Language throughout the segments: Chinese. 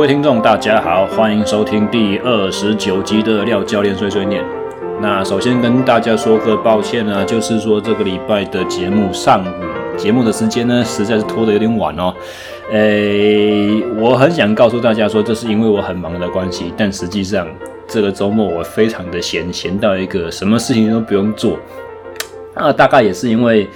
各位听众，大家好，欢迎收听第二十九集的廖教练碎碎念。那首先跟大家说个抱歉呢，就是说这个礼拜的节目上午节目的时间呢，实在是拖得有点晚哦。诶，我很想告诉大家说，这是因为我很忙的关系，但实际上这个周末我非常的闲，闲到一个什么事情都不用做。那大概也是因为。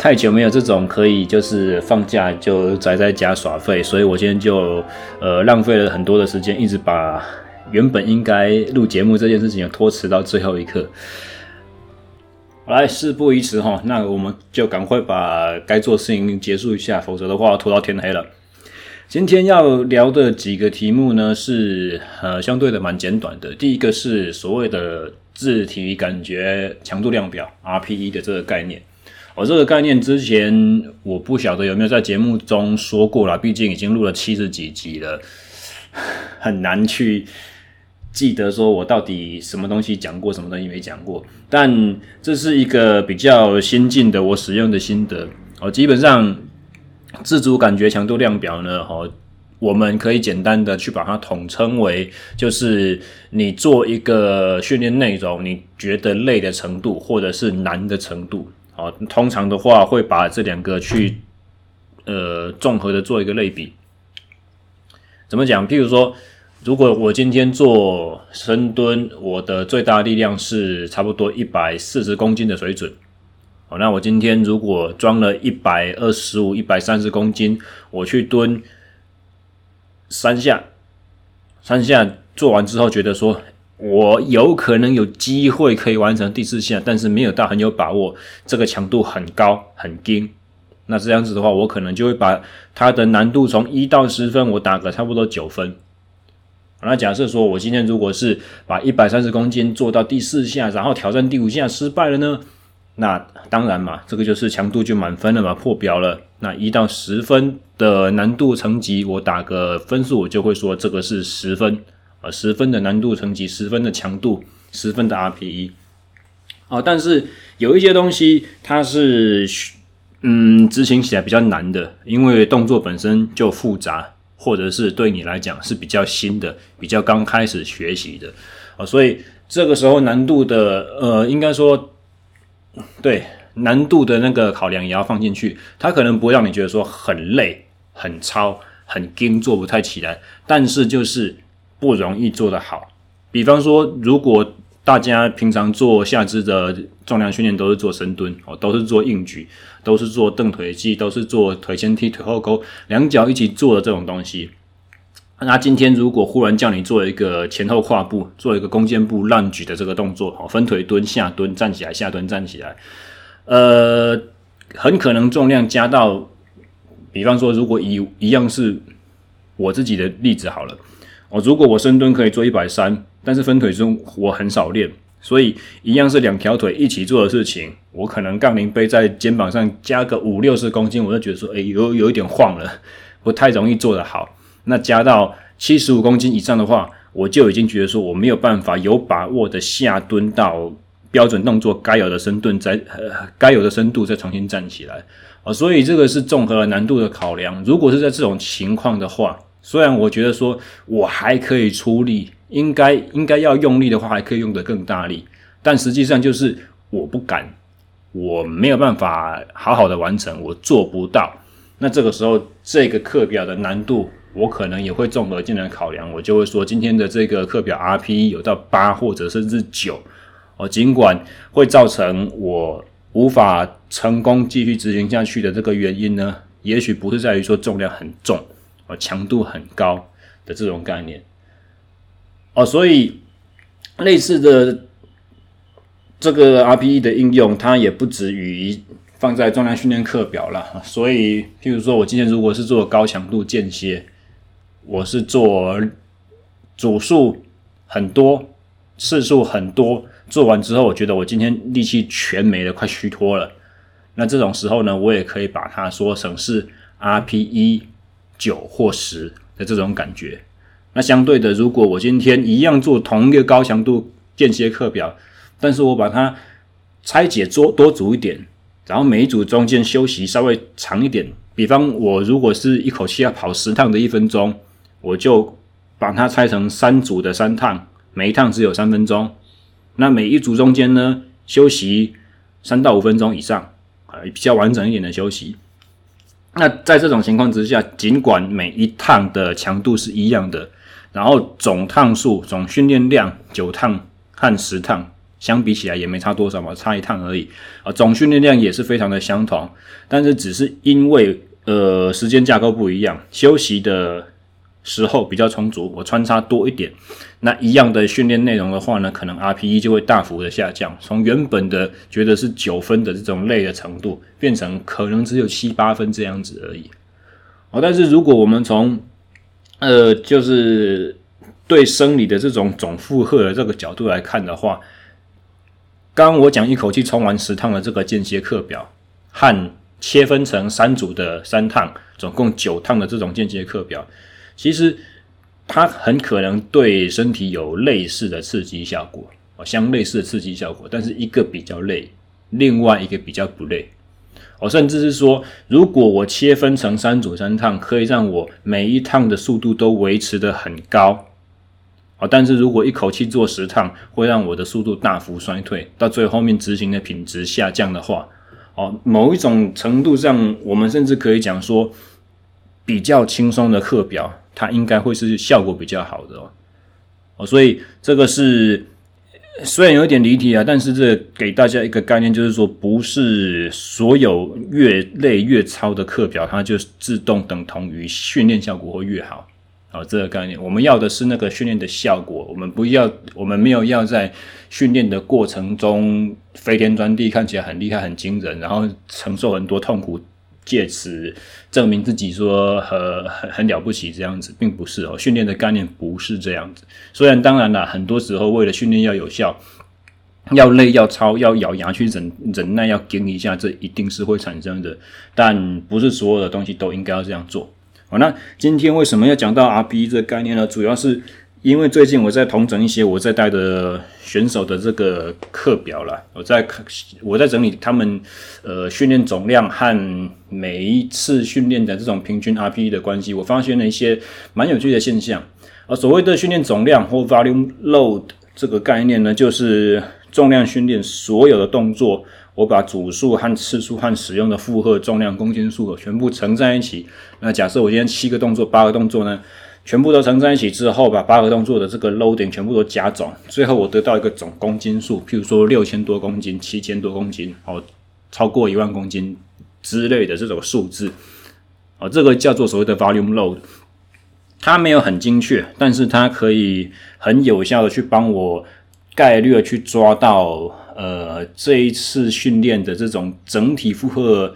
太久没有这种可以就是放假就宅在家耍废，所以我今天就呃浪费了很多的时间，一直把原本应该录节目这件事情拖迟到最后一刻。来，事不宜迟哈，那我们就赶快把该做事情结束一下，否则的话拖到天黑了。今天要聊的几个题目呢，是呃相对的蛮简短的。第一个是所谓的自体感觉强度量表 RPE 的这个概念。我、这个概念之前我不晓得有没有在节目中说过啦，毕竟已经录了七十几集了，很难去记得说我到底什么东西讲过，什么东西没讲过。但这是一个比较先进的我使用的心得哦。基本上自主感觉强度量表呢，哦，我们可以简单的去把它统称为，就是你做一个训练内容，你觉得累的程度，或者是难的程度。哦，通常的话会把这两个去呃综合的做一个类比。怎么讲？譬如说，如果我今天做深蹲，我的最大力量是差不多一百四十公斤的水准。哦，那我今天如果装了一百二十五、一百三十公斤，我去蹲三下，三下做完之后觉得说。我有可能有机会可以完成第四下，但是没有到很有把握，这个强度很高很硬。那这样子的话，我可能就会把它的难度从一到十分，我打个差不多九分。那假设说我今天如果是把一百三十公斤做到第四下，然后挑战第五下失败了呢？那当然嘛，这个就是强度就满分了嘛，破表了。那一到十分的难度层级，我打个分数，我就会说这个是十分。呃，十分的难度层级，十分的强度，十分的 RPE。哦，但是有一些东西它是，嗯，执行起来比较难的，因为动作本身就复杂，或者是对你来讲是比较新的，比较刚开始学习的。哦，所以这个时候难度的，呃，应该说，对，难度的那个考量也要放进去。它可能不会让你觉得说很累、很操、很硬，做不太起来，但是就是。不容易做得好。比方说，如果大家平常做下肢的重量训练都是做深蹲哦，都是做硬举，都是做蹬腿肌，都是做腿前踢、腿后勾，两脚一起做的这种东西。那今天如果忽然叫你做一个前后跨步，做一个弓箭步乱举的这个动作哦，分腿蹲、下蹲、站起来、下蹲、站起来，呃，很可能重量加到，比方说，如果一一样是我自己的例子好了。哦，如果我深蹲可以做一百三，但是分腿中我很少练，所以一样是两条腿一起做的事情，我可能杠铃背在肩膀上加个五六十公斤，我就觉得说，诶，有有一点晃了，不太容易做得好。那加到七十五公斤以上的话，我就已经觉得说我没有办法有把握的下蹲到标准动作该有的深蹲，再呃该有的深度再重新站起来。哦，所以这个是综合难度的考量。如果是在这种情况的话，虽然我觉得说我还可以出力，应该应该要用力的话，还可以用得更大力，但实际上就是我不敢，我没有办法好好的完成，我做不到。那这个时候，这个课表的难度，我可能也会综合进来考量，我就会说今天的这个课表 RPE 有到八或者甚至九，哦，尽管会造成我无法成功继续执行下去的这个原因呢，也许不是在于说重量很重。强度很高的这种概念哦，所以类似的这个 RPE 的应用，它也不止于放在重量训练课表了。所以，譬如说我今天如果是做高强度间歇，我是做组数很多、次数很多，做完之后，我觉得我今天力气全没了，快虚脱了。那这种时候呢，我也可以把它说成是 RPE。九或十的这种感觉，那相对的，如果我今天一样做同一个高强度间歇课表，但是我把它拆解多多组一点，然后每一组中间休息稍微长一点，比方我如果是一口气要跑十趟的一分钟，我就把它拆成三组的三趟，每一趟只有三分钟。那每一组中间呢，休息三到五分钟以上，啊，比较完整一点的休息。那在这种情况之下，尽管每一趟的强度是一样的，然后总趟数、总训练量九趟和十趟相比起来也没差多少嘛，差一趟而已啊。总训练量也是非常的相同，但是只是因为呃时间架构不一样，休息的时候比较充足，我穿插多一点。那一样的训练内容的话呢，可能 RPE 就会大幅的下降，从原本的觉得是九分的这种累的程度，变成可能只有七八分这样子而已。哦，但是如果我们从呃就是对生理的这种总负荷的这个角度来看的话，刚刚我讲一口气冲完十趟的这个间歇课表，和切分成三组的三趟，总共九趟的这种间歇课表，其实。它很可能对身体有类似的刺激效果，哦，相类似的刺激效果，但是一个比较累，另外一个比较不累，哦，甚至是说，如果我切分成三组三趟，可以让我每一趟的速度都维持得很高，哦，但是如果一口气做十趟，会让我的速度大幅衰退，到最后面执行的品质下降的话，哦，某一种程度上，我们甚至可以讲说，比较轻松的课表。它应该会是效果比较好的哦，哦，所以这个是虽然有点离题啊，但是这给大家一个概念，就是说不是所有越累越操的课表，它就自动等同于训练效果会越好。好，这个概念，我们要的是那个训练的效果，我们不要，我们没有要在训练的过程中飞天钻地，看起来很厉害、很惊人，然后承受很多痛苦。借此证明自己说很很很了不起这样子，并不是哦。训练的概念不是这样子。虽然当然啦，很多时候为了训练要有效，要累要操要咬牙去忍忍耐要撑一下，这一定是会产生的。但不是所有的东西都应该要这样做。好，那今天为什么要讲到 RPE 这个概念呢？主要是。因为最近我在同整一些我在带的选手的这个课表啦，我在我在整理他们呃训练总量和每一次训练的这种平均 RPE 的关系，我发现了一些蛮有趣的现象。而所谓的训练总量或 volume load 这个概念呢，就是重量训练所有的动作，我把组数和次数和使用的负荷重量公斤数全部乘在一起。那假设我今天七个动作，八个动作呢？全部都乘在一起之后，把八个动作的这个 loading 全部都加总，最后我得到一个总公斤数，譬如说六千多公斤、七千多公斤，哦，超过一万公斤之类的这种数字，哦，这个叫做所谓的 volume load，它没有很精确，但是它可以很有效的去帮我概率去抓到，呃，这一次训练的这种整体负荷。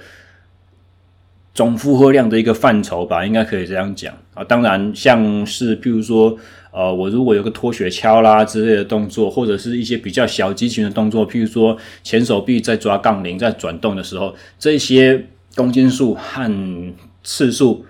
总负荷量的一个范畴吧，应该可以这样讲啊。当然，像是譬如说，呃，我如果有个拖雪橇啦之类的动作，或者是一些比较小肌群的动作，譬如说前手臂在抓杠铃在转动的时候，这些公斤数和次数，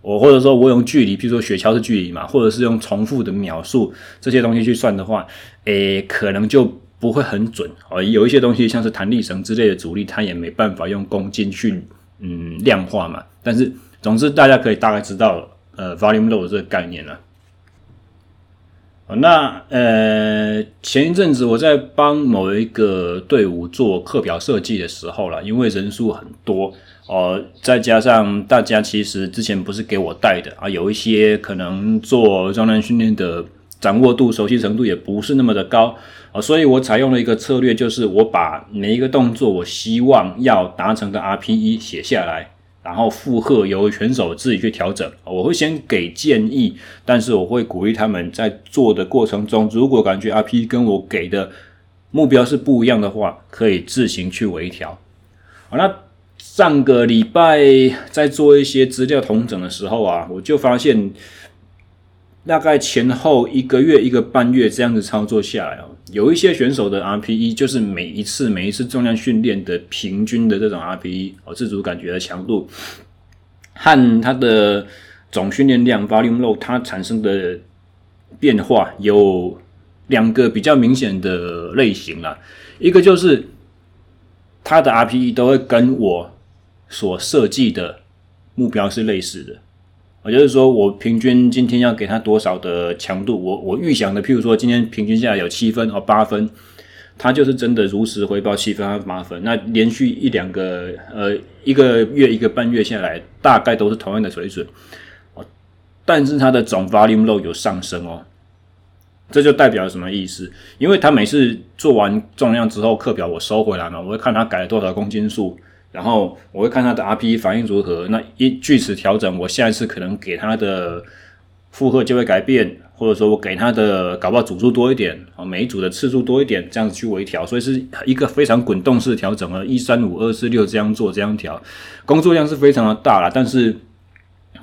我或者说我用距离，譬如说雪橇是距离嘛，或者是用重复的秒数这些东西去算的话，诶，可能就不会很准哦。有一些东西像是弹力绳之类的阻力，它也没办法用公斤去。嗯，量化嘛，但是总之大家可以大概知道，呃，volume load 这个概念了。那呃，前一阵子我在帮某一个队伍做课表设计的时候啦，因为人数很多哦，再加上大家其实之前不是给我带的啊，有一些可能做重量训练的掌握度、熟悉程度也不是那么的高。啊，所以我采用了一个策略，就是我把每一个动作我希望要达成的 RPE 写下来，然后负荷由选手自己去调整。我会先给建议，但是我会鼓励他们在做的过程中，如果感觉 RPE 跟我给的目标是不一样的话，可以自行去微调。好，那上个礼拜在做一些资料统整的时候啊，我就发现。大概前后一个月、一个半月这样子操作下来哦，有一些选手的 RPE 就是每一次、每一次重量训练的平均的这种 RPE 哦，自主感觉的强度和它的总训练量 volume load 它产生的变化有两个比较明显的类型啦，一个就是它的 RPE 都会跟我所设计的目标是类似的。我就是说我平均今天要给他多少的强度，我我预想的，譬如说今天平均下来有七分哦八分，他就是真的如实回报七分和八分。那连续一两个呃一个月一个半月下来，大概都是同样的水准。但是他的总 volume load 有上升哦，这就代表什么意思？因为他每次做完重量之后，课表我收回来嘛，我会看他改了多少公斤数。然后我会看他的 RPE 反应如何，那一据此调整，我下一次可能给他的负荷就会改变，或者说我给他的搞不好组数多一点，啊，每一组的次数多一点，这样子去微调，所以是一个非常滚动式调整啊，一三五二四六这样做这样调，工作量是非常的大啦，但是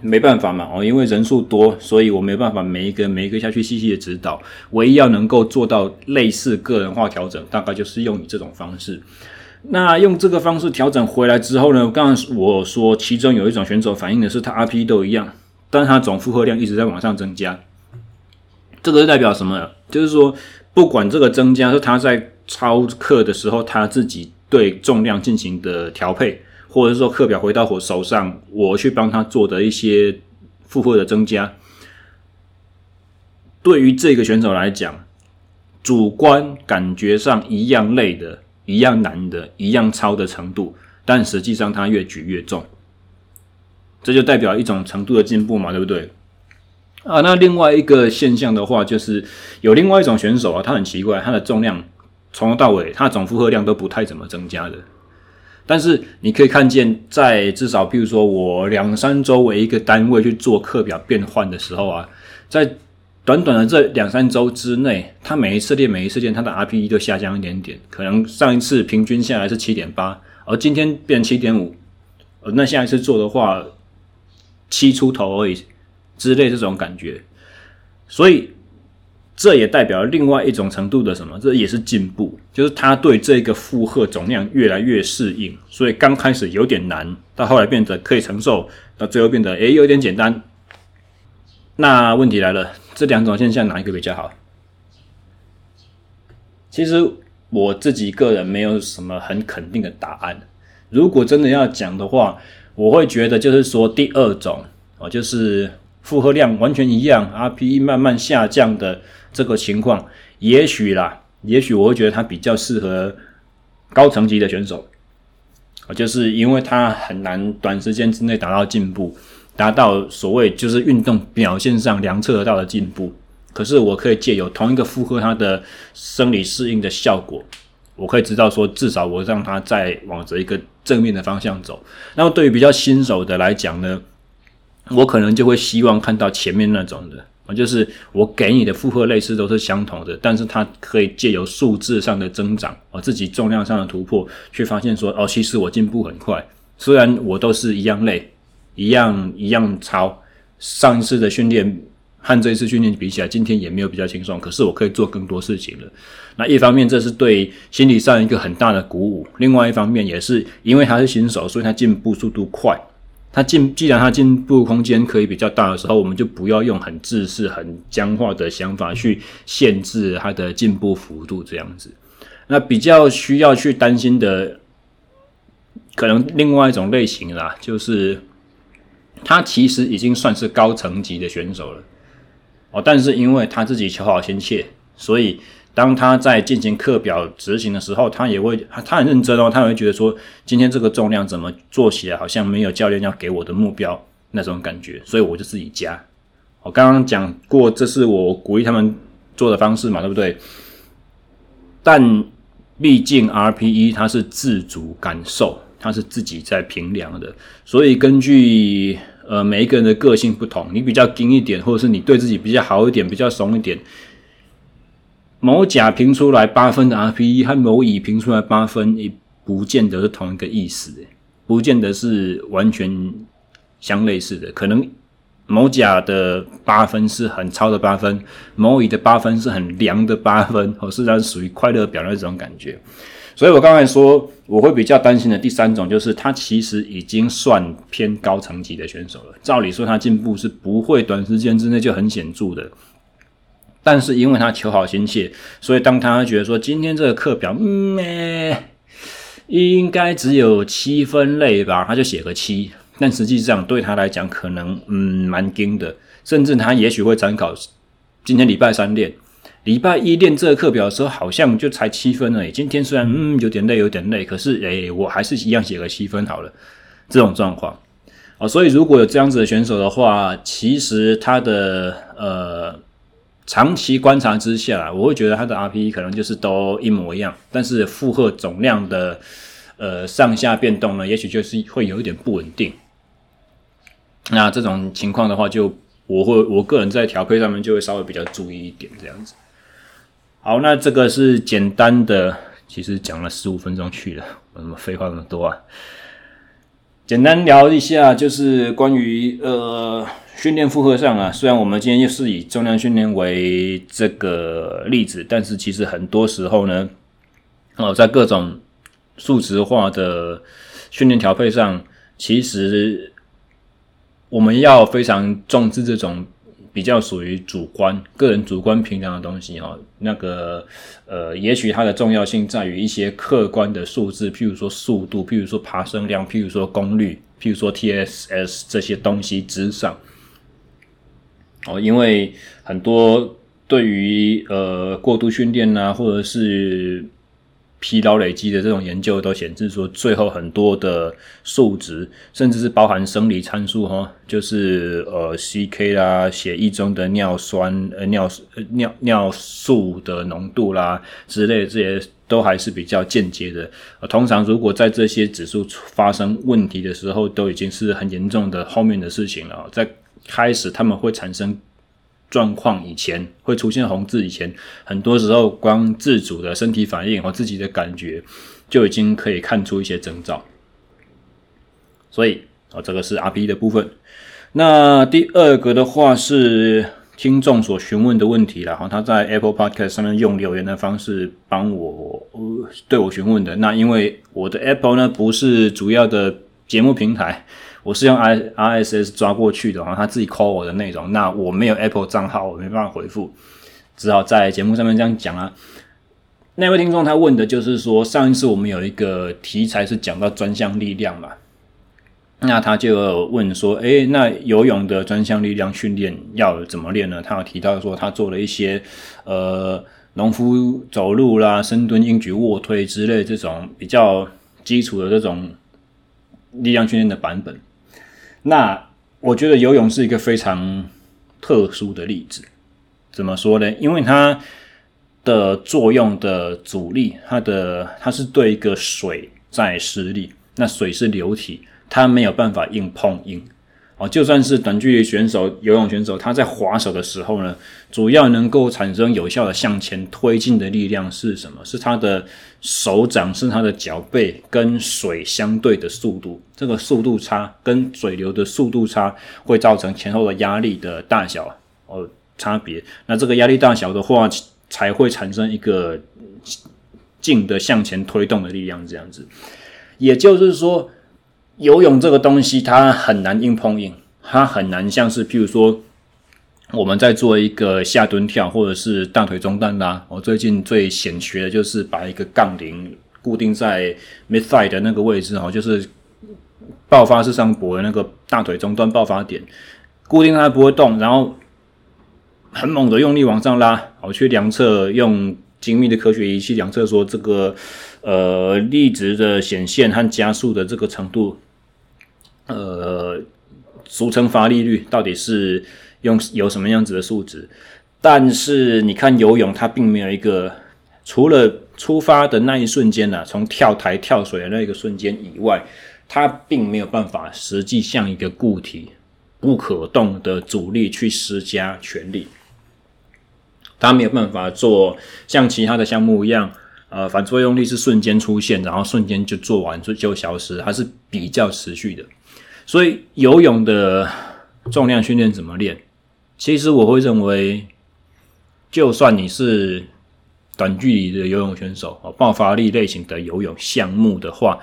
没办法嘛，哦，因为人数多，所以我没办法每一个每一个下去细细的指导，唯一要能够做到类似个人化调整，大概就是用你这种方式。那用这个方式调整回来之后呢？刚刚我说，其中有一种选手反映的是他 RP 都一样，但他总负荷量一直在往上增加。这个是代表什么？就是说，不管这个增加是他在操课的时候他自己对重量进行的调配，或者是说课表回到我手上，我去帮他做的一些负荷的增加。对于这个选手来讲，主观感觉上一样累的。一样难的，一样超的程度，但实际上它越举越重，这就代表一种程度的进步嘛，对不对？啊，那另外一个现象的话，就是有另外一种选手啊，他很奇怪，他的重量从头到尾，他的总负荷量都不太怎么增加的。但是你可以看见，在至少譬如说我两三周为一个单位去做课表变换的时候啊，在短短的这两三周之内，他每一次练，每一次练，他的 RPE 都下降一点点。可能上一次平均下来是七点八，而今天变七点五，呃，那下一次做的话，七出头而已，之类这种感觉。所以这也代表另外一种程度的什么？这也是进步，就是他对这个负荷总量越来越适应。所以刚开始有点难，到后来变得可以承受，到最后变得诶有点简单。那问题来了。这两种现象哪一个比较好？其实我自己个人没有什么很肯定的答案。如果真的要讲的话，我会觉得就是说第二种哦，就是负荷量完全一样，RPE 慢慢下降的这个情况，也许啦，也许我会觉得它比较适合高层级的选手，就是因为它很难短时间之内达到进步。达到所谓就是运动表现上量测得到的进步，可是我可以借由同一个负荷，它的生理适应的效果，我可以知道说，至少我让它再往着一个正面的方向走。那么对于比较新手的来讲呢，我可能就会希望看到前面那种的啊，就是我给你的负荷类似都是相同的，但是它可以借由数字上的增长，我自己重量上的突破，去发现说，哦，其实我进步很快，虽然我都是一样累。一样一样操，上一次的训练和这一次训练比起来，今天也没有比较轻松。可是我可以做更多事情了。那一方面，这是对心理上一个很大的鼓舞；另外一方面，也是因为他是新手，所以他进步速度快。他进，既然他进步空间可以比较大的时候，我们就不要用很自私、很僵化的想法去限制他的进步幅度。这样子，那比较需要去担心的，可能另外一种类型啦，就是。他其实已经算是高层级的选手了，哦，但是因为他自己求好心切，所以当他在进行课表执行的时候，他也会他很认真哦，他会觉得说，今天这个重量怎么做起来好像没有教练要给我的目标那种感觉，所以我就自己加。我刚刚讲过，这是我鼓励他们做的方式嘛，对不对？但毕竟 RPE 它是自主感受。他是自己在评量的，所以根据呃每一个人的个性不同，你比较精一点，或者是你对自己比较好一点，比较怂一点，某甲评出来八分的 RPE 和某乙评出来八分，也不见得是同一个意思，不见得是完全相类似的。可能某甲的八分是很超的八分，某乙的八分是很凉的八分，或是它属于快乐表那种感觉。所以我刚才说，我会比较担心的第三种，就是他其实已经算偏高层级的选手了。照理说，他进步是不会短时间之内就很显著的。但是因为他求好心切，所以当他觉得说今天这个课表，嗯，应该只有七分类吧，他就写个七。但实际上对他来讲可能嗯蛮惊的，甚至他也许会参考今天礼拜三练，礼拜一练这个课表的时候好像就才七分而已。今天虽然嗯有点累有点累，可是诶我还是一样写个七分好了。这种状况啊，所以如果有这样子的选手的话，其实他的呃。长期观察之下，我会觉得他的 R P 可能就是都一模一样，但是负荷总量的呃上下变动呢，也许就是会有一点不稳定。那这种情况的话，就我会我个人在调配上面就会稍微比较注意一点这样子。好，那这个是简单的，其实讲了十五分钟去了，我怎么废话那么多啊？简单聊一下，就是关于呃。训练负荷上啊，虽然我们今天又是以重量训练为这个例子，但是其实很多时候呢，哦，在各种数值化的训练调配上，其实我们要非常重视这种比较属于主观、个人主观评量的东西哈。那个呃，也许它的重要性在于一些客观的数字，譬如说速度，譬如说爬升量，譬如说功率，譬如说 TSS 这些东西之上。哦，因为很多对于呃过度训练呐，或者是疲劳累积的这种研究，都显示说，最后很多的数值，甚至是包含生理参数哈，就是呃 CK 啦，血液中的尿酸、呃尿尿尿素的浓度啦之类，这些都还是比较间接的。通常如果在这些指数发生问题的时候，都已经是很严重的后面的事情了，在。开始他们会产生状况以前，会出现红字以前，很多时候光自主的身体反应和自己的感觉就已经可以看出一些征兆。所以啊，这个是 R P 的部分。那第二个的话是听众所询问的问题了哈，他在 Apple Podcast 上面用留言的方式帮我对我询问的。那因为我的 Apple 呢不是主要的节目平台。我是用 I RSS 抓过去的，哈，他自己 call 我的内容，那我没有 Apple 账号，我没办法回复，只好在节目上面这样讲啊。那位听众他问的就是说，上一次我们有一个题材是讲到专项力量嘛，那他就问说，诶，那游泳的专项力量训练要怎么练呢？他有提到说，他做了一些呃农夫走路啦、深蹲、硬举、卧推之类这种比较基础的这种力量训练的版本。那我觉得游泳是一个非常特殊的例子，怎么说呢？因为它的作用的阻力，它的它是对一个水在施力，那水是流体，它没有办法硬碰硬。哦，就算是短距离选手、游泳选手，他在划手的时候呢，主要能够产生有效的向前推进的力量是什么？是他的手掌，是他的脚背跟水相对的速度。这个速度差跟水流的速度差，会造成前后的压力的大小哦差别。那这个压力大小的话，才会产生一个静的向前推动的力量。这样子，也就是说。游泳这个东西，它很难硬碰硬，它很难像是譬如说我们在做一个下蹲跳，或者是大腿中段拉。我最近最显学的就是把一个杠铃固定在 mid thigh 的那个位置，哈，就是爆发式上膊的那个大腿中段爆发点，固定它不会动，然后很猛的用力往上拉，我去量测，用精密的科学仪器量测说这个呃力值的显现和加速的这个程度。呃，俗称发力率到底是用有什么样子的数值？但是你看游泳，它并没有一个除了出发的那一瞬间呢、啊，从跳台跳水的那个瞬间以外，它并没有办法实际像一个固体不可动的阻力去施加全力，它没有办法做像其他的项目一样，呃，反作用力是瞬间出现，然后瞬间就做完就就消失，它是比较持续的。所以游泳的重量训练怎么练？其实我会认为，就算你是短距离的游泳选手啊，爆发力类型的游泳项目的话，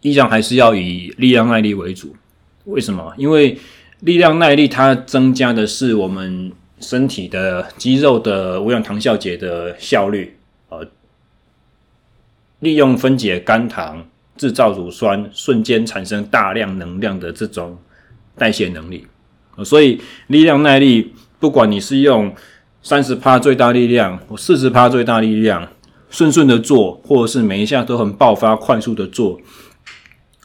依然还是要以力量耐力为主。为什么？因为力量耐力它增加的是我们身体的肌肉的无氧糖酵解的效率，呃，利用分解肝糖。制造乳酸，瞬间产生大量能量的这种代谢能力。所以力量耐力，不管你是用三十趴最大力量或四十趴最大力量，顺顺的做，或者是每一下都很爆发、快速的做，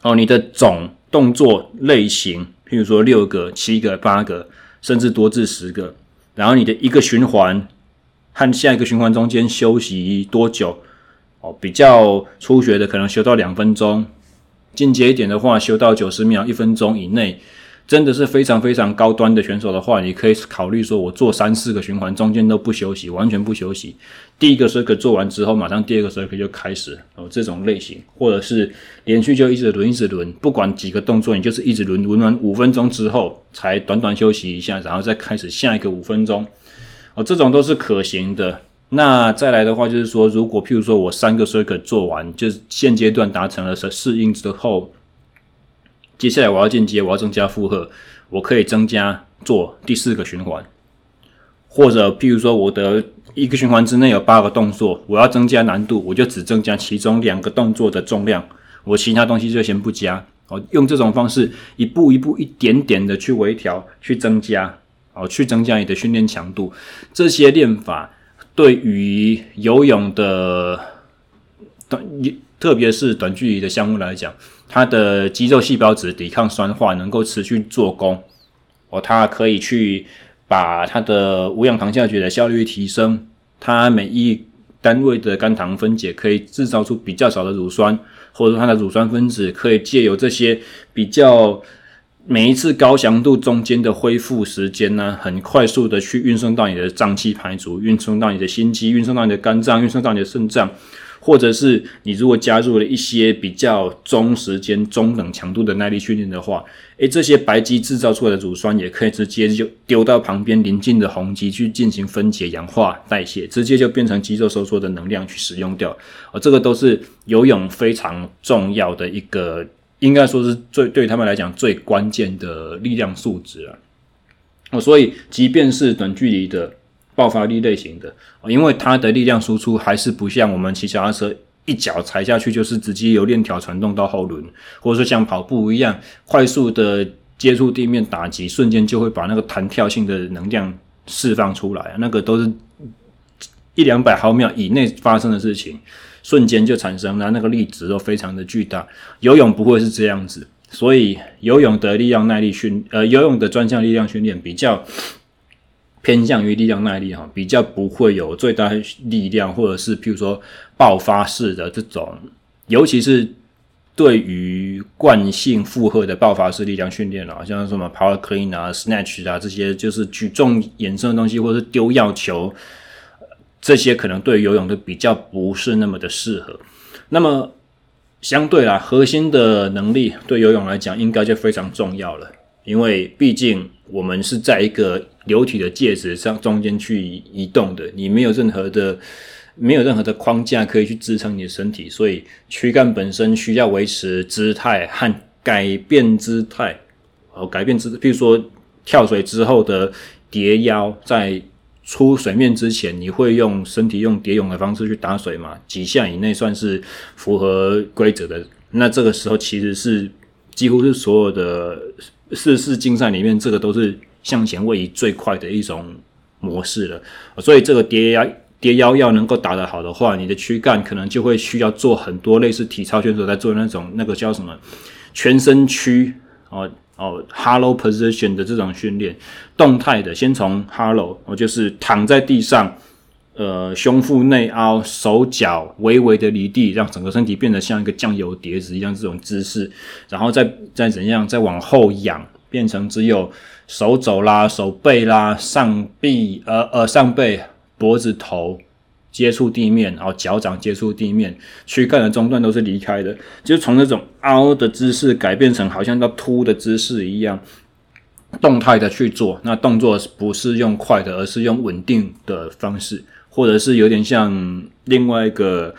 哦，你的总动作类型，譬如说六个、七个、八个，甚至多至十个，然后你的一个循环和下一个循环中间休息多久？哦，比较初学的可能修到两分钟，进阶一点的话修到九十秒、一分钟以内。真的是非常非常高端的选手的话，你可以考虑说，我做三四个循环，中间都不休息，完全不休息。第一个 circle 做完之后，马上第二个 circle 就开始哦，这种类型，或者是连续就一直轮，一直轮，不管几个动作，你就是一直轮，轮完五分钟之后，才短短休息一下，然后再开始下一个五分钟。哦，这种都是可行的。那再来的话，就是说，如果譬如说我三个 circuit 做完，就是现阶段达成了适应之后。接下来我要进阶，我要增加负荷，我可以增加做第四个循环，或者譬如说我的一个循环之内有八个动作，我要增加难度，我就只增加其中两个动作的重量，我其他东西就先不加。哦，用这种方式一步一步、一点点的去微调、去增加，哦，去增加你的训练强度。这些练法对于游泳的短，特别是短距离的项目来讲。它的肌肉细胞质抵抗酸化，能够持续做功哦。它可以去把它的无氧糖下咀的效率提升，它每一单位的肝糖分解可以制造出比较少的乳酸，或者说它的乳酸分子可以借由这些比较每一次高强度中间的恢复时间呢，很快速的去运送到你的脏器排除，运送到你的心肌，运送到你的肝脏，运送到你的肾脏。或者是你如果加入了一些比较中时间、中等强度的耐力训练的话，诶，这些白肌制造出来的乳酸也可以直接就丢到旁边邻近的红肌去进行分解、氧化、代谢，直接就变成肌肉收缩的能量去使用掉。而这个都是游泳非常重要的一个，应该说是最对他们来讲最关键的力量素质了。哦，所以即便是短距离的。爆发力类型的，因为它的力量输出还是不像我们骑脚踏车一脚踩下去就是直接由链条传动到后轮，或者说像跑步一样快速的接触地面打击，瞬间就会把那个弹跳性的能量释放出来，那个都是一两百毫秒以内发生的事情，瞬间就产生，那那个力值都非常的巨大。游泳不会是这样子，所以游泳的力量耐力训，呃，游泳的专项力量训练比较。偏向于力量耐力哈，比较不会有最大力量，或者是譬如说爆发式的这种，尤其是对于惯性负荷的爆发式力量训练啊，像什么 power clean 啊、snatch 啊这些，就是举重衍生的东西，或者是丢药球，这些可能对游泳都比较不是那么的适合。那么相对啦，核心的能力对游泳来讲，应该就非常重要了。因为毕竟我们是在一个流体的介质上中间去移动的，你没有任何的没有任何的框架可以去支撑你的身体，所以躯干本身需要维持姿态和改变姿态，哦，改变姿，譬如说跳水之后的蝶腰，在出水面之前，你会用身体用蝶泳的方式去打水嘛？几下以内算是符合规则的，那这个时候其实是几乎是所有的。四四竞赛里面，这个都是向前位移最快的一种模式了。所以，这个蝶腰蝶腰要能够打得好的话，你的躯干可能就会需要做很多类似体操选手在做那种那个叫什么全身屈哦哦 hollow position 的这种训练，动态的，先从 hollow，我就是躺在地上，呃，胸腹内凹，手脚微微的离地，让整个身体变得像一个酱油碟子一样这种姿势，然后再再怎样，再往后仰，变成只有手肘啦、手背啦、上臂呃呃上背、脖子头接触地面，然后脚掌接触地面，躯干的中段都是离开的，就从那种凹的姿势改变成好像要凸的姿势一样，动态的去做。那动作不是用快的，而是用稳定的方式。或者是有点像另外一个，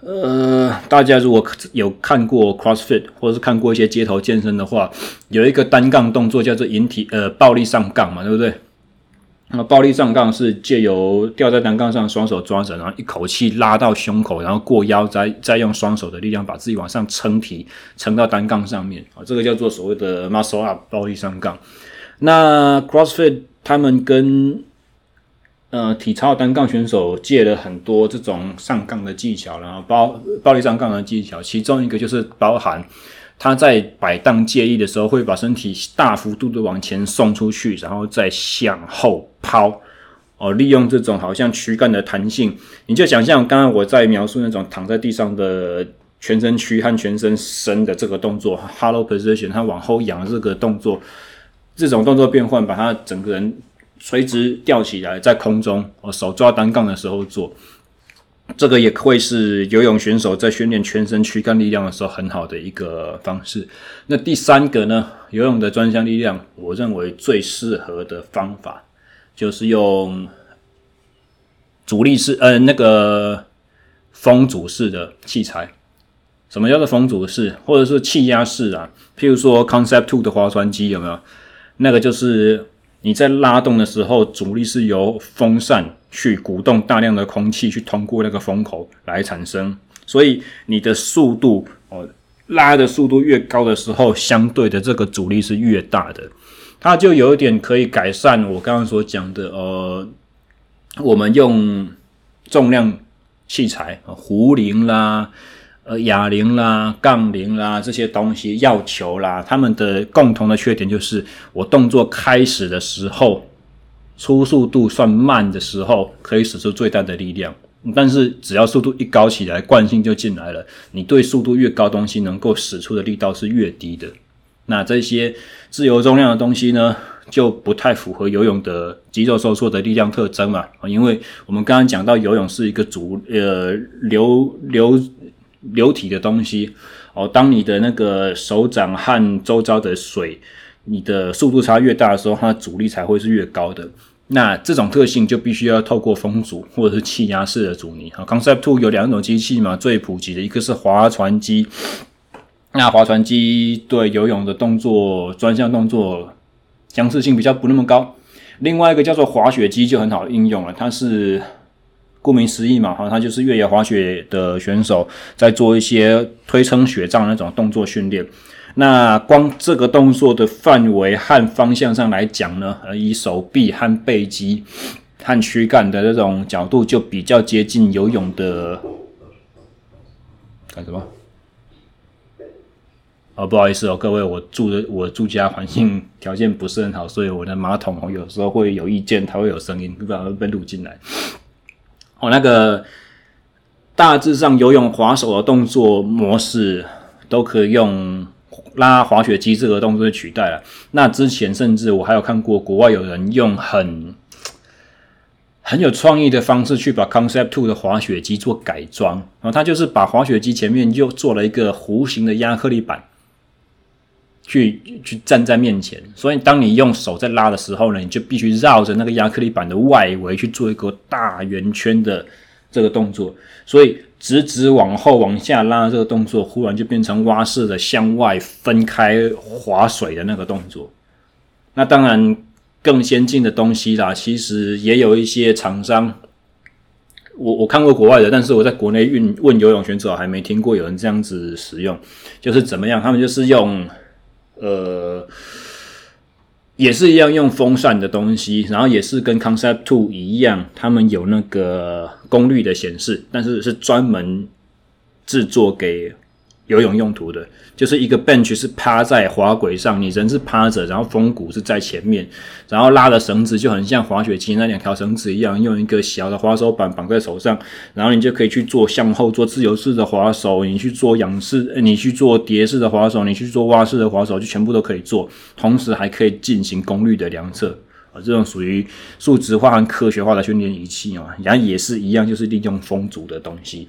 呃，大家如果有看过 CrossFit 或者是看过一些街头健身的话，有一个单杠动作叫做引体呃暴力上杠嘛，对不对？那么暴力上杠是借由吊在单杠上，双手抓着，然后一口气拉到胸口，然后过腰，再再用双手的力量把自己往上撑提，撑到单杠上面啊，这个叫做所谓的 muscle up 暴力上杠。那 CrossFit 他们跟呃体操单杠选手借了很多这种上杠的技巧，然后暴暴力上杠的技巧，其中一个就是包含。他在摆荡借力的时候，会把身体大幅度的往前送出去，然后再向后抛。哦，利用这种好像躯干的弹性，你就想象刚刚我在描述那种躺在地上的全身躯和全身伸的这个动作，hollow position，他往后仰这个动作，这种动作变换，把他整个人垂直吊起来，在空中，哦，手抓单杠的时候做。这个也会是游泳选手在训练全身躯干力量的时候很好的一个方式。那第三个呢，游泳的专项力量，我认为最适合的方法就是用阻力式，呃，那个风阻式的器材。什么叫做风阻式，或者是气压式啊？譬如说 Concept Two 的划船机有没有？那个就是。你在拉动的时候，阻力是由风扇去鼓动大量的空气去通过那个风口来产生，所以你的速度哦，拉的速度越高的时候，相对的这个阻力是越大的，它就有一点可以改善我刚刚所讲的，呃，我们用重量器材啊，壶铃啦。呃，哑铃啦、杠铃啦这些东西，药球啦，它们的共同的缺点就是，我动作开始的时候，初速度算慢的时候，可以使出最大的力量。但是只要速度一高起来，惯性就进来了。你对速度越高东西，能够使出的力道是越低的。那这些自由重量的东西呢，就不太符合游泳的肌肉收缩的力量特征嘛。因为我们刚刚讲到，游泳是一个主呃流流。流体的东西哦，当你的那个手掌和周遭的水，你的速度差越大的时候，它的阻力才会是越高的。那这种特性就必须要透过风阻或者是气压式的阻尼啊。Concept Two 有两种机器嘛，最普及的一个是划船机，那划船机对游泳的动作专项动作相似性比较不那么高。另外一个叫做滑雪机就很好应用了，它是。顾名思义嘛，哈，他就是越野滑雪的选手，在做一些推撑雪杖那种动作训练。那光这个动作的范围和方向上来讲呢，以手臂和背肌和躯干的这种角度，就比较接近游泳的。干什么？哦，不好意思哦，各位，我住的我住家环境条件不是很好，所以我的马桶哦，有时候会有意见，它会有声音，不知道被录进来。哦，那个大致上游泳划手的动作模式都可以用拉滑雪机这个动作取代了。那之前甚至我还有看过国外有人用很很有创意的方式去把 Concept Two 的滑雪机做改装，然后他就是把滑雪机前面又做了一个弧形的压克力板。去去站在面前，所以当你用手在拉的时候呢，你就必须绕着那个亚克力板的外围去做一个大圆圈的这个动作，所以直直往后往下拉这个动作，忽然就变成蛙式的向外分开划水的那个动作。那当然更先进的东西啦，其实也有一些厂商，我我看过国外的，但是我在国内运问游泳选手还没听过有人这样子使用，就是怎么样，他们就是用。呃，也是一样用风扇的东西，然后也是跟 Concept Two 一样，他们有那个功率的显示，但是是专门制作给。游泳用途的，就是一个 bench 是趴在滑轨上，你人是趴着，然后风鼓是在前面，然后拉的绳子就很像滑雪机那两条绳子一样，用一个小的滑手板绑在手上，然后你就可以去做向后做自由式的滑手，你去做仰式，你去做蝶式的滑手，你去做蛙式的滑手，就全部都可以做，同时还可以进行功率的量测啊，这种属于数值化和科学化的训练仪器啊，然后也是一样，就是利用风阻的东西。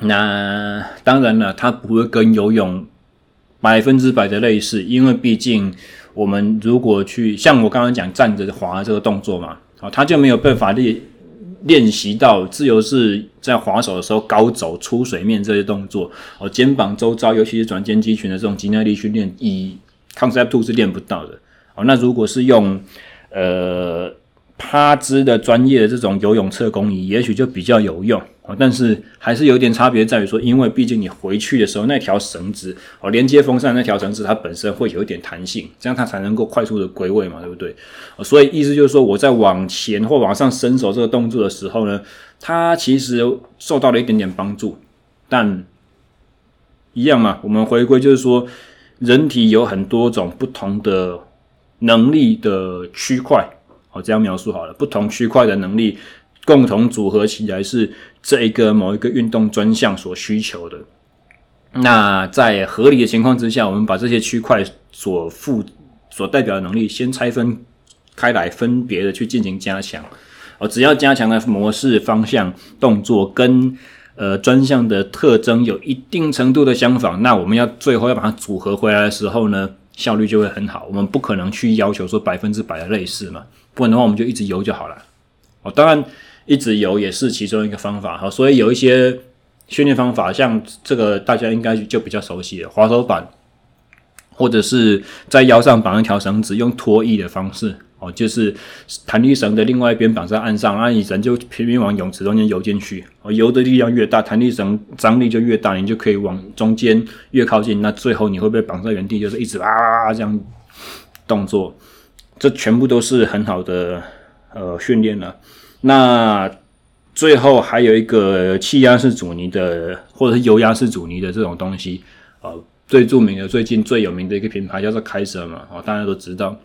那当然了，它不会跟游泳百分之百的类似，因为毕竟我们如果去像我刚刚讲站着滑这个动作嘛，啊，它就没有办法练练习到自由式在滑手的时候高走出水面这些动作，哦，肩膀周遭尤其是转肩肌群的这种肌耐力训练，以 Concept Two 是练不到的。哦，那如果是用呃，趴姿的专业的这种游泳侧弓仪，也许就比较有用啊。但是还是有点差别在于说，因为毕竟你回去的时候那条绳子哦，连接风扇那条绳子，它本身会有一点弹性，这样它才能够快速的归位嘛，对不对？所以意思就是说，我在往前或往上伸手这个动作的时候呢，它其实受到了一点点帮助，但一样嘛，我们回归就是说。人体有很多种不同的能力的区块，好，这样描述好了。不同区块的能力共同组合起来是这一个某一个运动专项所需求的。那在合理的情况之下，我们把这些区块所负所代表的能力先拆分开来，分别的去进行加强。哦，只要加强的模式、方向、动作跟。呃，专项的特征有一定程度的相仿，那我们要最后要把它组合回来的时候呢，效率就会很好。我们不可能去要求说百分之百的类似嘛，不然的话我们就一直游就好了。哦，当然一直游也是其中一个方法哈。所以有一些训练方法，像这个大家应该就比较熟悉了，滑手板，或者是在腰上绑一条绳子，用拖曳的方式。哦，就是弹力绳的另外一边绑在岸上，那你人就拼命往泳池中间游进去。哦，游的力量越大，弹力绳张力就越大，你就可以往中间越靠近。那最后你会被绑在原地，就是一直啊这样动作，这全部都是很好的呃训练了。那最后还有一个气压式阻尼的，或者是油压式阻尼的这种东西，呃，最著名的、最近最有名的一个品牌叫做凯瑟嘛，哦，大家都知道。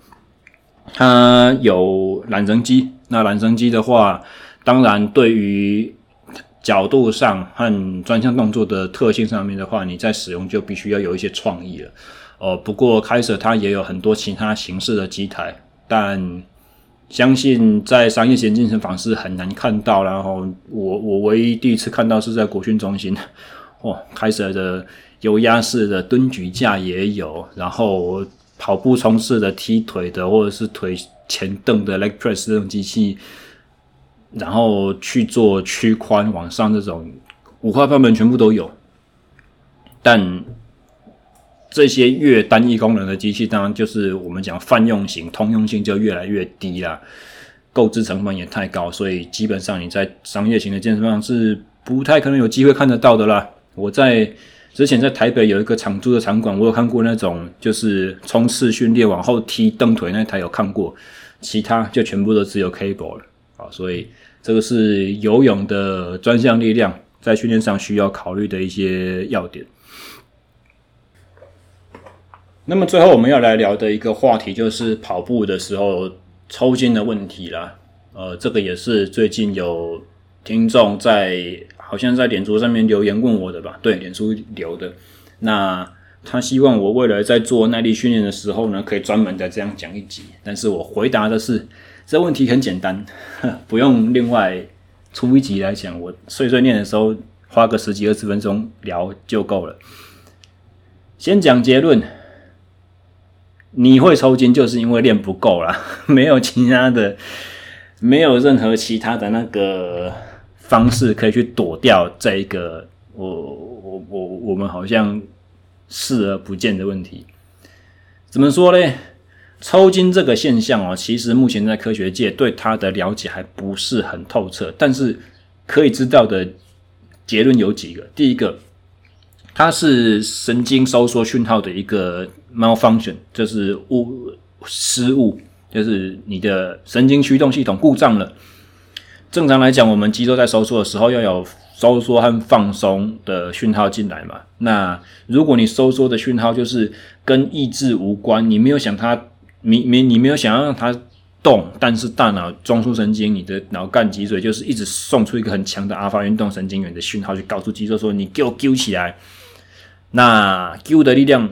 它有缆绳机，那缆绳机的话，当然对于角度上和专项动作的特性上面的话，你在使用就必须要有一些创意了。哦，不过开始它也有很多其他形式的机台，但相信在商业险健身房是很难看到。然后我我唯一第一次看到是在国训中心，哦，开始的油压式的蹲举架也有，然后。跑步冲刺的、踢腿的，或者是腿前蹬的 leg press 这种机器，然后去做屈髋往上这种五花八门全部都有。但这些越单一功能的机器，当然就是我们讲泛用型、通用性就越来越低啦，购置成本也太高，所以基本上你在商业型的健身房是不太可能有机会看得到的啦。我在。之前在台北有一个长租的场馆，我有看过那种就是冲刺训练往后踢蹬腿那台有看过，其他就全部都只有 cable 了啊，所以这个是游泳的专项力量在训练上需要考虑的一些要点。那么最后我们要来聊的一个话题就是跑步的时候抽筋的问题啦，呃，这个也是最近有听众在。好像在脸书上面留言问我的吧？对，脸书留的。那他希望我未来在做耐力训练的时候呢，可以专门的这样讲一集。但是我回答的是，这问题很简单，不用另外出一集来讲。我碎碎念的时候，花个十几二十分钟聊就够了。先讲结论，你会抽筋就是因为练不够啦，没有其他的，没有任何其他的那个。方式可以去躲掉这一个我我我我们好像视而不见的问题。怎么说呢？抽筋这个现象哦，其实目前在科学界对它的了解还不是很透彻。但是可以知道的结论有几个：第一个，它是神经收缩讯号的一个 malfunction，就是误失误，就是你的神经驱动系统故障了。正常来讲，我们肌肉在收缩的时候要有收缩和放松的讯号进来嘛。那如果你收缩的讯号就是跟意志无关，你没有想它，你你你没有想要让它动，但是大脑中枢神经、你的脑干脊髓就是一直送出一个很强的阿尔法运动神经元的讯号，去告诉肌肉说你给我揪起来。那 Q 的力量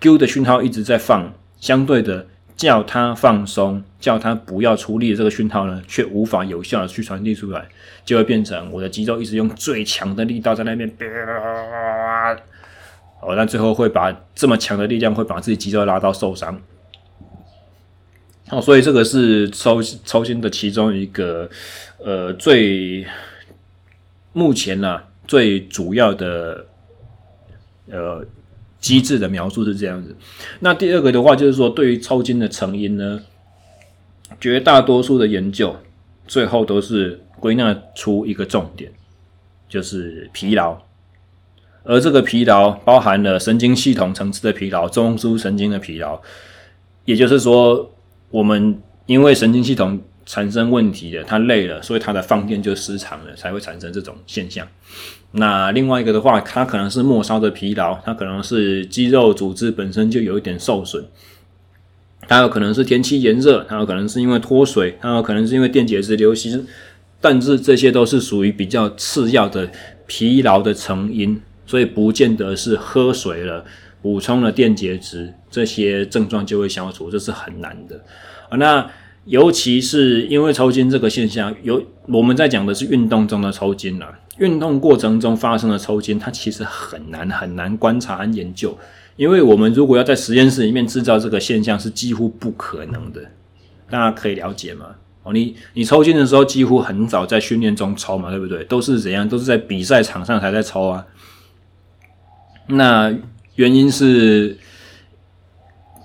，，Q 的讯号一直在放，相对的。叫它放松，叫它不要出力的这个讯号呢，却无法有效的去传递出来，就会变成我的肌肉一直用最强的力道在那边，哦，那最后会把这么强的力量会把自己肌肉拉到受伤。哦，所以这个是抽抽筋的其中一个，呃，最目前呢、最主要的，呃。机制的描述是这样子。那第二个的话，就是说对于抽筋的成因呢，绝大多数的研究最后都是归纳出一个重点，就是疲劳。而这个疲劳包含了神经系统层次的疲劳、中枢神经的疲劳，也就是说，我们因为神经系统产生问题了，它累了，所以它的放电就失常了，才会产生这种现象。那另外一个的话，它可能是末梢的疲劳，它可能是肌肉组织本身就有一点受损，它有可能是天气炎热，它有可能是因为脱水，它有可能是因为电解质流失，但是这些都是属于比较次要的疲劳的成因。所以不见得是喝水了，补充了电解质，这些症状就会消除，这是很难的啊。那尤其是因为抽筋这个现象，有我们在讲的是运动中的抽筋了。运动过程中发生的抽筋，它其实很难很难观察和研究，因为我们如果要在实验室里面制造这个现象，是几乎不可能的。大家可以了解吗？哦，你你抽筋的时候，几乎很早在训练中抽嘛，对不对？都是怎样？都是在比赛场上才在抽啊。那原因是，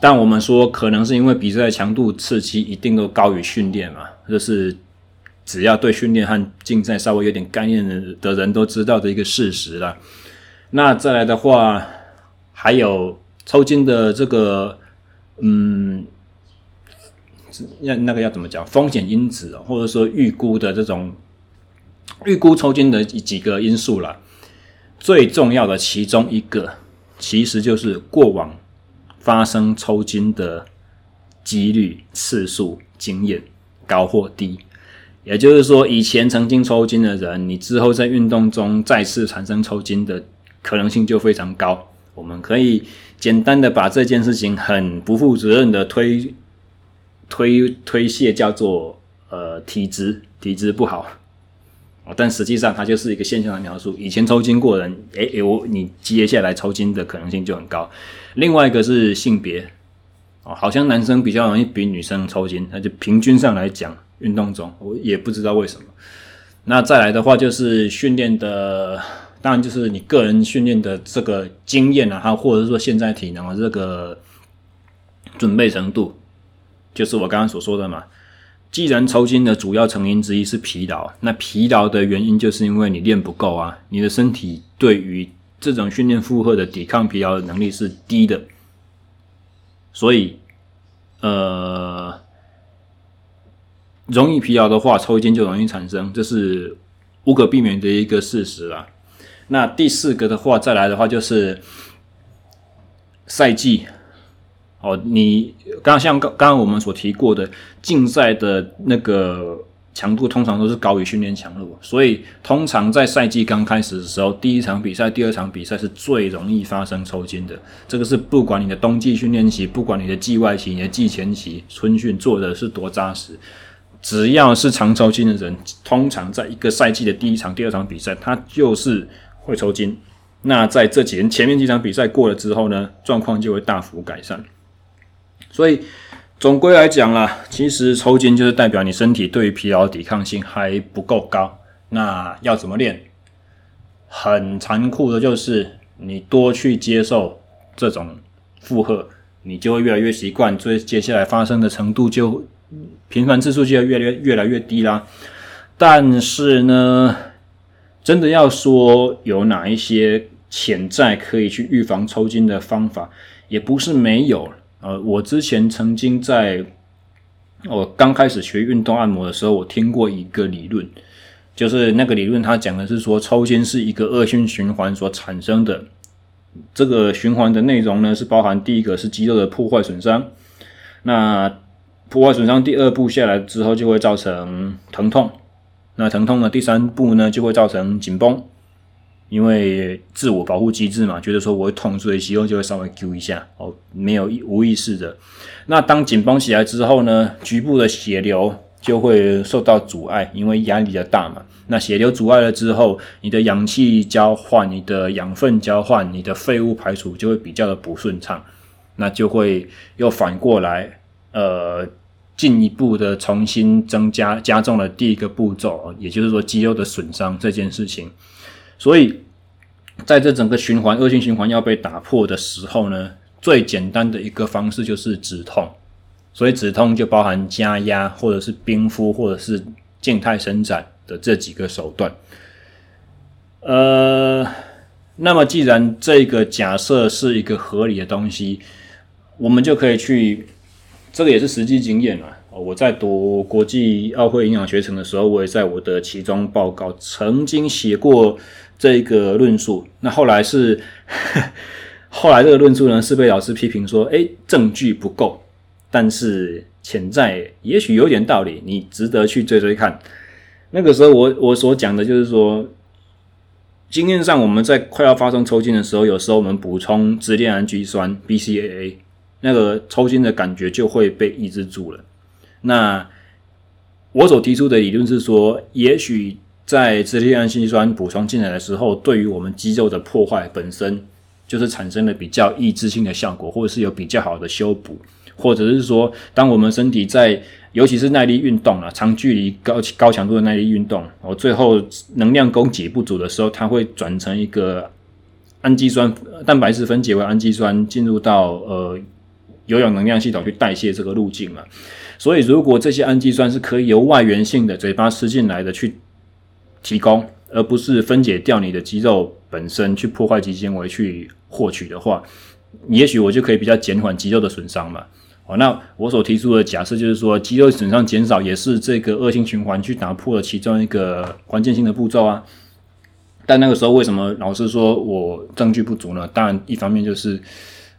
但我们说可能是因为比赛强度刺激一定都高于训练嘛，就是只要对训练和竞赛稍微有点概念的人都知道的一个事实了。那再来的话，还有抽筋的这个，嗯，那那个要怎么讲？风险因子，或者说预估的这种预估抽筋的几个因素啦。最重要的其中一个，其实就是过往发生抽筋的几率、次数、经验高或低。也就是说，以前曾经抽筋的人，你之后在运动中再次产生抽筋的可能性就非常高。我们可以简单的把这件事情很不负责任的推推推卸，叫做呃体质，体质不好。但实际上，它就是一个现象的描述。以前抽筋过人，诶、欸，我你接下来抽筋的可能性就很高。另外一个是性别，哦，好像男生比较容易比女生抽筋，那就平均上来讲，运动中我也不知道为什么。那再来的话就是训练的，当然就是你个人训练的这个经验啊，或者说现在体能的这个准备程度，就是我刚刚所说的嘛。既然抽筋的主要成因之一是疲劳，那疲劳的原因就是因为你练不够啊，你的身体对于这种训练负荷的抵抗疲劳的能力是低的，所以，呃，容易疲劳的话，抽筋就容易产生，这是无可避免的一个事实啦。那第四个的话，再来的话就是赛季。哦，你刚像刚刚我们所提过的，竞赛的那个强度通常都是高于训练强度，所以通常在赛季刚开始的时候，第一场比赛、第二场比赛是最容易发生抽筋的。这个是不管你的冬季训练期，不管你的季外期、你的季前期、春训做的是多扎实，只要是常抽筋的人，通常在一个赛季的第一场、第二场比赛，他就是会抽筋。那在这几年前面几场比赛过了之后呢，状况就会大幅改善。所以，总归来讲啦，其实抽筋就是代表你身体对于疲劳抵抗性还不够高。那要怎么练？很残酷的就是，你多去接受这种负荷，你就会越来越习惯，所以接下来发生的程度就频繁次数就越来越越来越低啦。但是呢，真的要说有哪一些潜在可以去预防抽筋的方法，也不是没有。呃，我之前曾经在我刚开始学运动按摩的时候，我听过一个理论，就是那个理论，它讲的是说抽筋是一个恶性循环所产生的。这个循环的内容呢，是包含第一个是肌肉的破坏损伤，那破坏损伤第二步下来之后就会造成疼痛，那疼痛的第三步呢就会造成紧绷。因为自我保护机制嘛，觉得说我会痛，所以肌肉就会稍微揪一下哦，没有无意识的。那当紧绷起来之后呢，局部的血流就会受到阻碍，因为压力比较大嘛。那血流阻碍了之后，你的氧气交换、你的养分交换、你的废物排除就会比较的不顺畅，那就会又反过来，呃，进一步的重新增加加重了第一个步骤，也就是说肌肉的损伤这件事情。所以，在这整个循环、恶性循环要被打破的时候呢，最简单的一个方式就是止痛。所以止痛就包含加压，或者是冰敷，或者是静态伸展的这几个手段。呃，那么既然这个假设是一个合理的东西，我们就可以去，这个也是实际经验啊。我在读国际奥会营养学程的时候，我也在我的期中报告曾经写过这个论述。那后来是，后来这个论述呢是被老师批评说，诶，证据不够，但是潜在也许有点道理，你值得去追追看。那个时候我我所讲的就是说，经验上我们在快要发生抽筋的时候，有时候我们补充支链氨基酸 BCAA，那个抽筋的感觉就会被抑制住了。那我所提出的理论是说，也许在支链氨基酸补充进来的时候，对于我们肌肉的破坏本身就是产生了比较抑制性的效果，或者是有比较好的修补，或者是说，当我们身体在尤其是耐力运动啊，长距离高高强度的耐力运动，我，最后能量供给不足的时候，它会转成一个氨基酸蛋白质分解为氨基酸，进入到呃有氧能量系统去代谢这个路径嘛。所以，如果这些氨基酸是可以由外源性的嘴巴吃进来的去提供，而不是分解掉你的肌肉本身去破坏肌纤维去获取的话，也许我就可以比较减缓肌肉的损伤嘛。好，那我所提出的假设就是说，肌肉损伤减少也是这个恶性循环去打破了其中一个关键性的步骤啊。但那个时候为什么老师说我证据不足呢？当然，一方面就是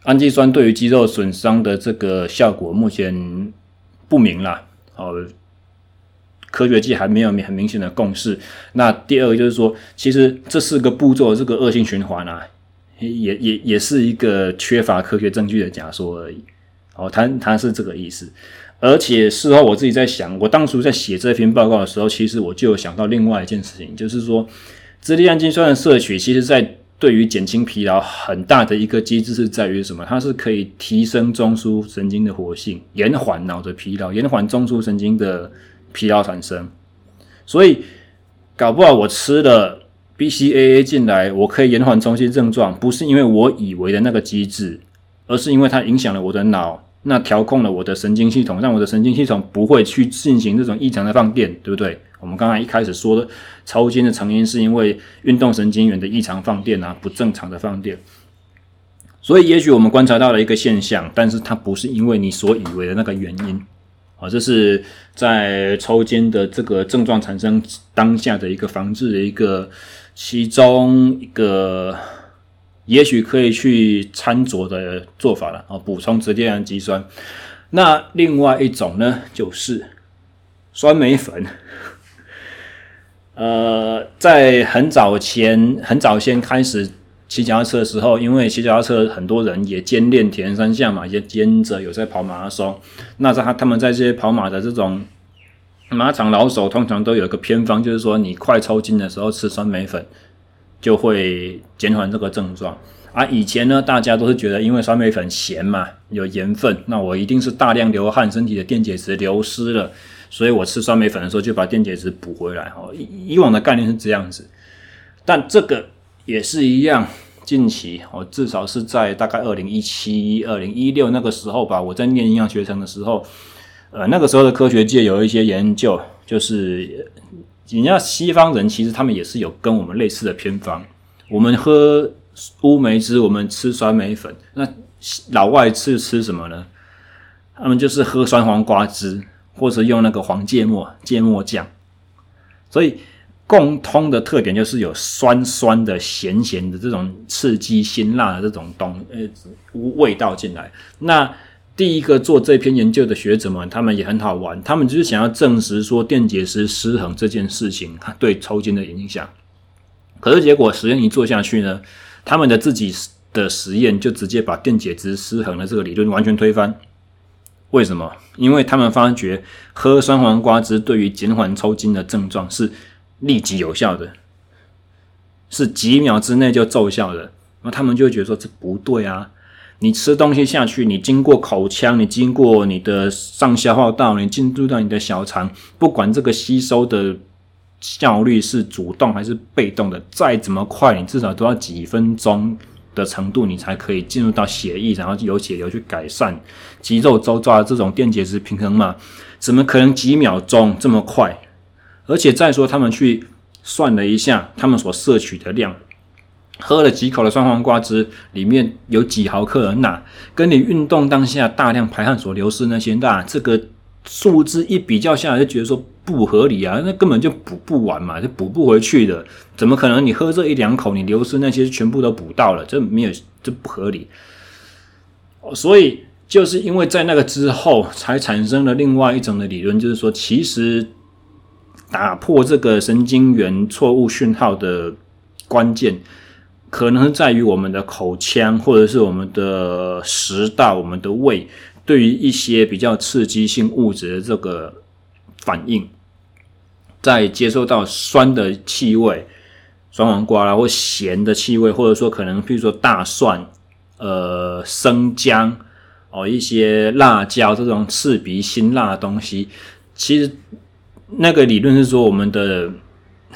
氨基酸对于肌肉损伤的这个效果目前。不明啦，哦，科学界还没有很明显的共识。那第二个就是说，其实这四个步骤这个恶性循环啊，也也也是一个缺乏科学证据的假说而已。哦，它它是这个意思。而且事后我自己在想，我当初在写这篇报告的时候，其实我就有想到另外一件事情，就是说，支链氨基酸的摄取，其实在对于减轻疲劳很大的一个机制是在于什么？它是可以提升中枢神经的活性，延缓脑的疲劳，延缓中枢神经的疲劳产生。所以搞不好我吃了 BCAA 进来，我可以延缓中心症状，不是因为我以为的那个机制，而是因为它影响了我的脑。那调控了我的神经系统，让我的神经系统不会去进行这种异常的放电，对不对？我们刚才一开始说的抽筋的成因是因为运动神经元的异常放电啊，不正常的放电。所以，也许我们观察到了一个现象，但是它不是因为你所以为的那个原因啊。这是在抽筋的这个症状产生当下的一个防治的一个其中一个。也许可以去参酌的做法了啊，补充直接氨基酸。那另外一种呢，就是酸梅粉。呃，在很早前、很早先开始骑脚踏车的时候，因为骑脚踏车很多人也兼练铁人三项嘛，也兼着有在跑马拉松。那他他们在这些跑马的这种马场老手，通常都有一个偏方，就是说你快抽筋的时候吃酸梅粉。就会减缓这个症状啊！以前呢，大家都是觉得因为酸梅粉咸嘛，有盐分，那我一定是大量流汗，身体的电解质流失了，所以我吃酸梅粉的时候就把电解质补回来。哦，以以往的概念是这样子，但这个也是一样。近期我至少是在大概二零一七、二零一六那个时候吧，我在念营养学程的时候，呃，那个时候的科学界有一些研究，就是。你要西方人其实他们也是有跟我们类似的偏方。我们喝乌梅汁，我们吃酸梅粉。那老外是吃什么呢？他们就是喝酸黄瓜汁，或者用那个黄芥末芥末酱。所以共通的特点就是有酸酸的、咸咸的这种刺激辛辣的这种东呃味道进来。那第一个做这篇研究的学者们，他们也很好玩，他们就是想要证实说电解质失衡这件事情 对抽筋的影响。可是结果实验一做下去呢，他们的自己的实验就直接把电解质失衡的这个理论完全推翻。为什么？因为他们发觉喝酸黄瓜汁对于减缓抽筋的症状是立即有效的，是几秒之内就奏效的。那他们就觉得说这不对啊。你吃东西下去，你经过口腔，你经过你的上消化道，你进入到你的小肠，不管这个吸收的效率是主动还是被动的，再怎么快，你至少都要几分钟的程度，你才可以进入到血液，然后由血流去改善肌肉周遭的这种电解质平衡嘛？怎么可能几秒钟这么快？而且再说，他们去算了一下，他们所摄取的量，喝了几口的酸黄瓜汁，里面有几毫克的钠，跟你运动当下大量排汗所流失那些钠，这个数字一比较下来，就觉得说不合理啊，那根本就补不完嘛，就补不回去的，怎么可能？你喝这一两口，你流失那些全部都补到了，这没有，这不合理。所以就是因为在那个之后，才产生了另外一种的理论，就是说，其实。打破这个神经元错误讯号的关键，可能在于我们的口腔，或者是我们的食道、我们的胃，对于一些比较刺激性物质的这个反应，在接受到酸的气味、酸黄瓜啦，或咸的气味，或者说可能譬如说大蒜、呃生姜哦，一些辣椒这种刺鼻辛辣的东西，其实。那个理论是说，我们的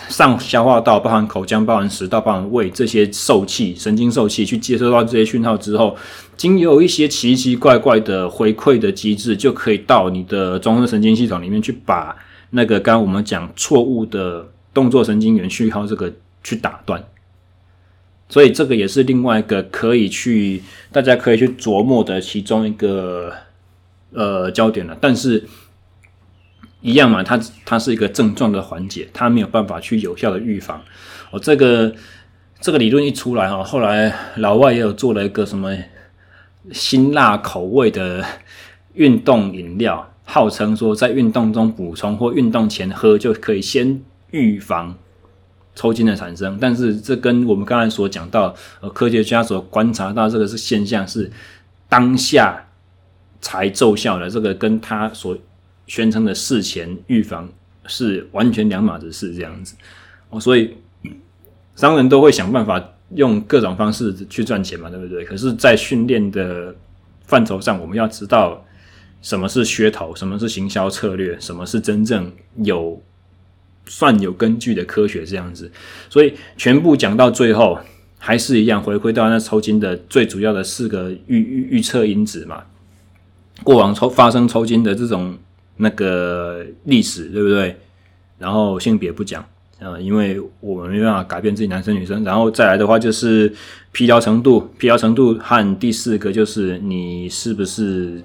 上消化道，包含口腔、包含食道、包含胃这些受器、神经受器，去接收到这些讯号之后，经由一些奇奇怪怪的回馈的机制，就可以到你的中枢神经系统里面去，把那个刚刚我们讲错误的动作神经元讯号这个去打断。所以这个也是另外一个可以去大家可以去琢磨的其中一个呃焦点了，但是。一样嘛，它它是一个症状的缓解，它没有办法去有效的预防。哦，这个这个理论一出来哈，后来老外也有做了一个什么辛辣口味的运动饮料，号称说在运动中补充或运动前喝就可以先预防抽筋的产生。但是这跟我们刚才所讲到，呃，科学家所观察到这个是现象是当下才奏效的，这个跟他所。宣称的事前预防是完全两码子事，这样子哦，所以商人都会想办法用各种方式去赚钱嘛，对不对？可是，在训练的范畴上，我们要知道什么是噱头，什么是行销策略，什么是真正有算有根据的科学，这样子。所以，全部讲到最后，还是一样，回归到那抽筋的最主要的四个预预预测因子嘛，过往抽发生抽筋的这种。那个历史对不对？然后性别不讲，呃，因为我们没办法改变自己男生女生。然后再来的话就是疲劳程度，疲劳程度和第四个就是你是不是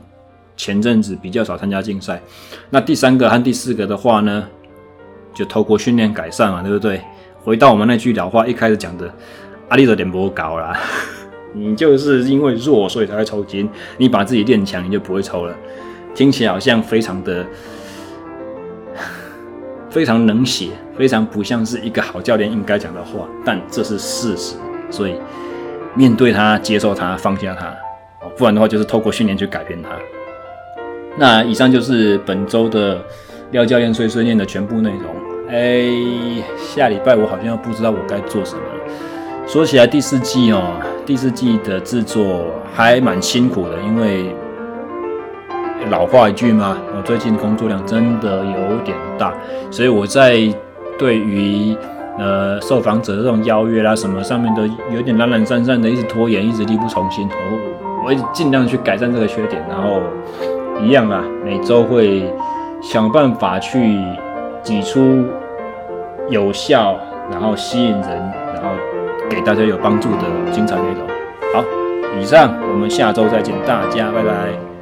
前阵子比较少参加竞赛。那第三个和第四个的话呢，就透过训练改善嘛，对不对？回到我们那句老话，一开始讲的，阿力的点不高啦，你就是因为弱所以才会抽筋，你把自己练强，你就不会抽了。听起来好像非常的 非常冷血，非常不像是一个好教练应该讲的话，但这是事实，所以面对它，接受它，放下它，不然的话就是透过训练去改变它。那以上就是本周的廖教练碎碎念的全部内容。哎，下礼拜我好像不知道我该做什么了。说起来第四季哦，第四季的制作还蛮辛苦的，因为。老话一句嘛，我最近工作量真的有点大，所以我在对于呃受访者这种邀约啦什么上面都有点懒懒散散的，一直拖延，一直力不从心。我我会尽量去改善这个缺点，然后一样啊，每周会想办法去挤出有效，然后吸引人，然后给大家有帮助的精彩内容。好，以上我们下周再见，大家拜拜。